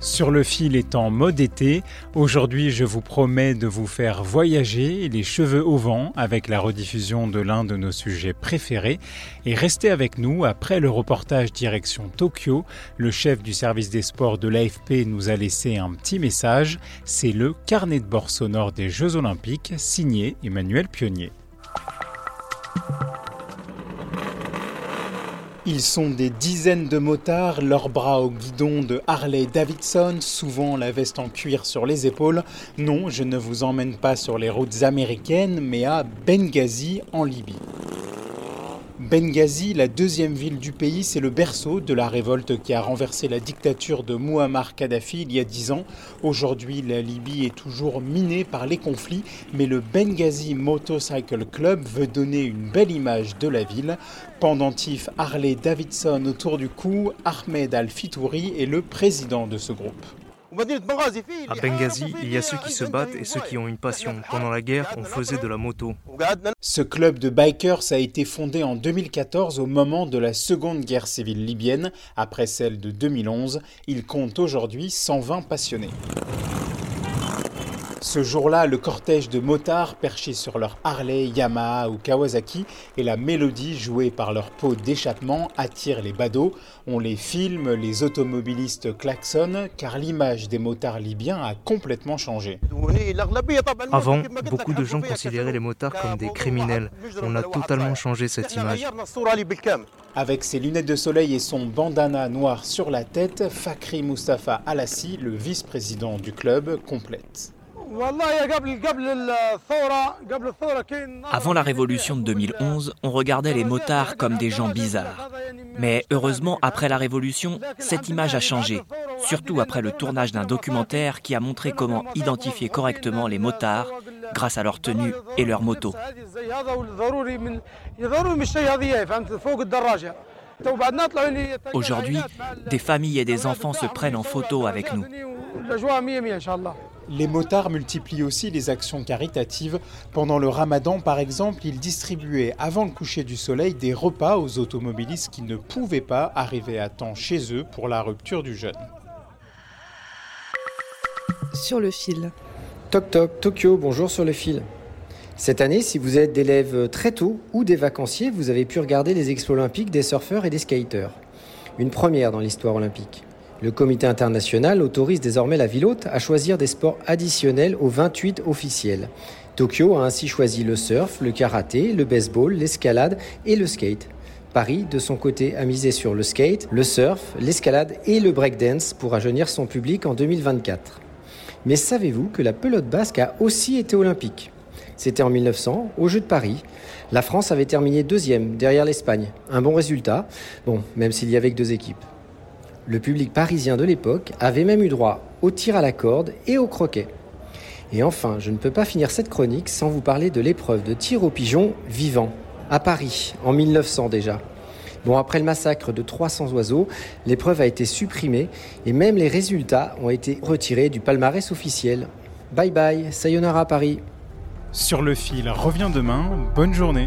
Sur le fil est en mode été. Aujourd'hui, je vous promets de vous faire voyager les cheveux au vent avec la rediffusion de l'un de nos sujets préférés. Et restez avec nous après le reportage direction Tokyo. Le chef du service des sports de l'AFP nous a laissé un petit message. C'est le carnet de bord sonore des Jeux Olympiques signé Emmanuel Pionnier. Ils sont des dizaines de motards, leurs bras au guidon de Harley Davidson, souvent la veste en cuir sur les épaules. Non, je ne vous emmène pas sur les routes américaines, mais à Benghazi, en Libye. Benghazi, la deuxième ville du pays, c'est le berceau de la révolte qui a renversé la dictature de Muammar Kadhafi il y a dix ans. Aujourd'hui, la Libye est toujours minée par les conflits, mais le Benghazi Motorcycle Club veut donner une belle image de la ville. Pendentif Harley Davidson autour du cou, Ahmed Al-Fitouri est le président de ce groupe. À Benghazi, il y a ceux qui se battent et ceux qui ont une passion. Pendant la guerre, on faisait de la moto. Ce club de bikers a été fondé en 2014 au moment de la seconde guerre civile libyenne. Après celle de 2011, il compte aujourd'hui 120 passionnés. Ce jour-là, le cortège de motards perchés sur leur Harley, Yamaha ou Kawasaki et la mélodie jouée par leur peau d'échappement attire les badauds. On les filme, les automobilistes klaxonnent car l'image des motards libyens a complètement changé. Avant, beaucoup de gens considéraient les motards comme des criminels. On a totalement changé cette image. Avec ses lunettes de soleil et son bandana noir sur la tête, Fakri Mustafa Alassi, le vice-président du club, complète. Avant la révolution de 2011, on regardait les motards comme des gens bizarres. Mais heureusement, après la révolution, cette image a changé, surtout après le tournage d'un documentaire qui a montré comment identifier correctement les motards grâce à leur tenue et leur moto. Aujourd'hui, des familles et des enfants se prennent en photo avec nous. Les motards multiplient aussi les actions caritatives. Pendant le ramadan, par exemple, ils distribuaient avant le coucher du soleil des repas aux automobilistes qui ne pouvaient pas arriver à temps chez eux pour la rupture du jeûne. Sur le fil. Toc toc, Tokyo, bonjour sur le fil. Cette année, si vous êtes d'élèves très tôt ou des vacanciers, vous avez pu regarder les expos olympiques des surfeurs et des skaters. Une première dans l'histoire olympique. Le comité international autorise désormais la ville hôte à choisir des sports additionnels aux 28 officiels. Tokyo a ainsi choisi le surf, le karaté, le baseball, l'escalade et le skate. Paris, de son côté, a misé sur le skate, le surf, l'escalade et le breakdance pour rajeunir son public en 2024. Mais savez-vous que la pelote basque a aussi été olympique? C'était en 1900, aux Jeux de Paris. La France avait terminé deuxième, derrière l'Espagne. Un bon résultat, même s'il y avait que deux équipes. Le public parisien de l'époque avait même eu droit au tir à la corde et au croquet. Et enfin, je ne peux pas finir cette chronique sans vous parler de l'épreuve de tir au pigeon vivant, à Paris, en 1900 déjà. Bon, après le massacre de 300 oiseaux, l'épreuve a été supprimée et même les résultats ont été retirés du palmarès officiel. Bye bye, sayonara Paris. Sur le fil revient demain, bonne journée.